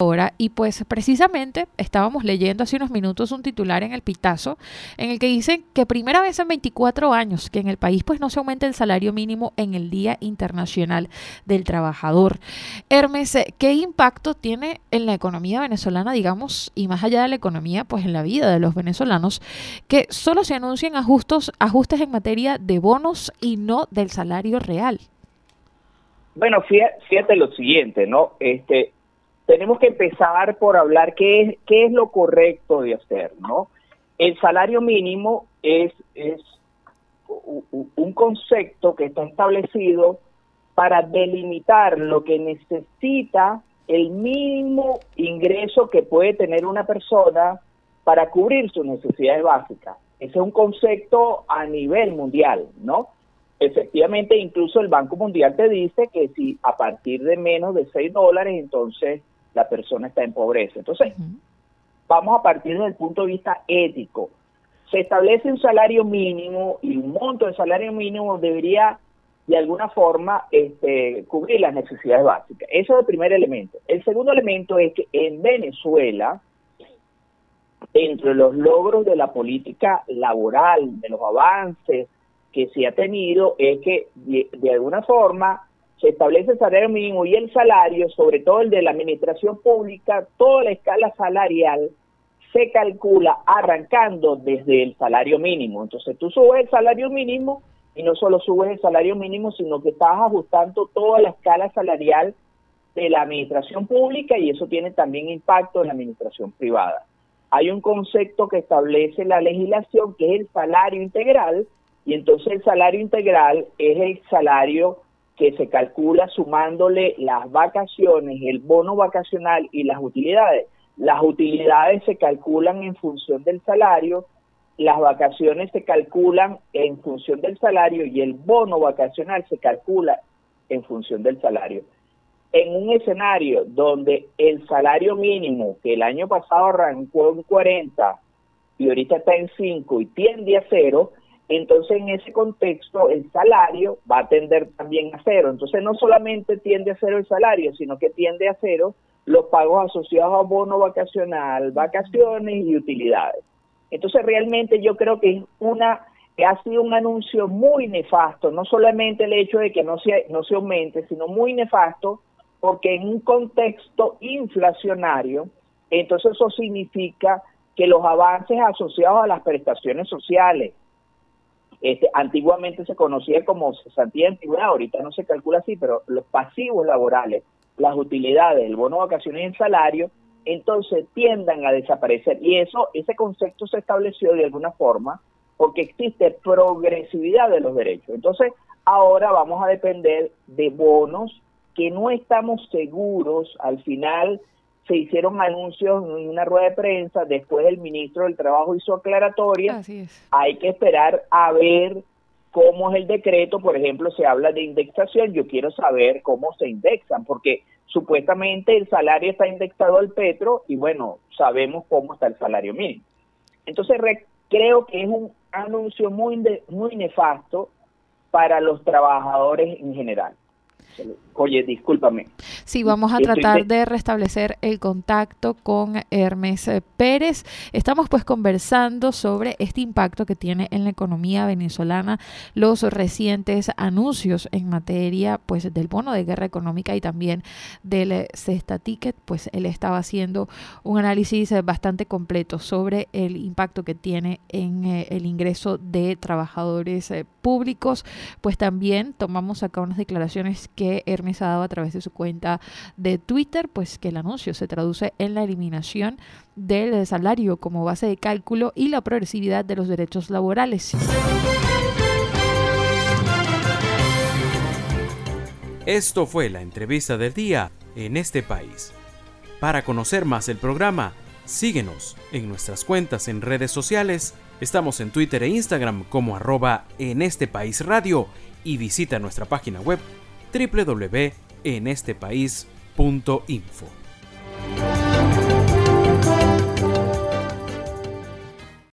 Ahora, y pues precisamente estábamos leyendo hace unos minutos un titular en el Pitazo en el que dicen que primera vez en 24 años que en el país pues no se aumenta el salario mínimo en el Día Internacional del Trabajador. Hermes, ¿qué impacto tiene en la economía venezolana, digamos, y más allá de la economía, pues en la vida de los venezolanos, que solo se anuncien ajustos, ajustes en materia de bonos y no del salario real? Bueno, fíjate lo siguiente, ¿no? Este, tenemos que empezar por hablar qué es, qué es lo correcto de hacer, ¿no? El salario mínimo es, es un concepto que está establecido para delimitar lo que necesita el mínimo ingreso que puede tener una persona para cubrir sus necesidades básicas. Ese es un concepto a nivel mundial, ¿no? Efectivamente, incluso el Banco Mundial te dice que si a partir de menos de 6 dólares, entonces la persona está en pobreza. Entonces, vamos a partir del punto de vista ético. Se establece un salario mínimo y un monto de salario mínimo debería de alguna forma este, cubrir las necesidades básicas. Eso es el primer elemento. El segundo elemento es que en Venezuela, entre los logros de la política laboral, de los avances que se ha tenido, es que de alguna forma se establece el salario mínimo y el salario, sobre todo el de la administración pública, toda la escala salarial se calcula arrancando desde el salario mínimo. Entonces tú subes el salario mínimo y no solo subes el salario mínimo, sino que estás ajustando toda la escala salarial de la administración pública y eso tiene también impacto en la administración privada. Hay un concepto que establece la legislación que es el salario integral y entonces el salario integral es el salario que se calcula sumándole las vacaciones, el bono vacacional y las utilidades. Las utilidades se calculan en función del salario, las vacaciones se calculan en función del salario y el bono vacacional se calcula en función del salario. En un escenario donde el salario mínimo, que el año pasado arrancó en 40 y ahorita está en 5 y tiende a cero, entonces en ese contexto el salario va a tender también a cero. Entonces no solamente tiende a cero el salario, sino que tiende a cero los pagos asociados a bono vacacional, vacaciones y utilidades. Entonces realmente yo creo que es una ha sido un anuncio muy nefasto, no solamente el hecho de que no se, no se aumente, sino muy nefasto porque en un contexto inflacionario, entonces eso significa que los avances asociados a las prestaciones sociales, este, antiguamente se conocía como cesantía antigüedad, ahorita no se calcula así, pero los pasivos laborales, las utilidades, el bono de vacaciones y el salario, entonces tiendan a desaparecer. Y eso, ese concepto se estableció de alguna forma porque existe progresividad de los derechos. Entonces, ahora vamos a depender de bonos que no estamos seguros al final se hicieron anuncios en una rueda de prensa, después el ministro del Trabajo hizo aclaratoria, hay que esperar a ver cómo es el decreto, por ejemplo, se habla de indexación, yo quiero saber cómo se indexan, porque supuestamente el salario está indexado al petro y bueno, sabemos cómo está el salario mínimo. Entonces creo que es un anuncio muy, muy nefasto para los trabajadores en general. Oye, discúlpame. Sí, vamos a tratar de restablecer el contacto con Hermes Pérez. Estamos pues conversando sobre este impacto que tiene en la economía venezolana los recientes anuncios en materia pues del bono de guerra económica y también del Cesta Ticket. Pues él estaba haciendo un análisis bastante completo sobre el impacto que tiene en eh, el ingreso de trabajadores eh, públicos. Pues también tomamos acá unas declaraciones que Hermes ha dado a través de su cuenta de Twitter, pues que el anuncio se traduce en la eliminación del salario como base de cálculo y la progresividad de los derechos laborales. Esto fue la entrevista del día en este país. Para conocer más el programa, síguenos en nuestras cuentas en redes sociales. Estamos en Twitter e Instagram como arroba en este país radio y visita nuestra página web www.enestepais.info.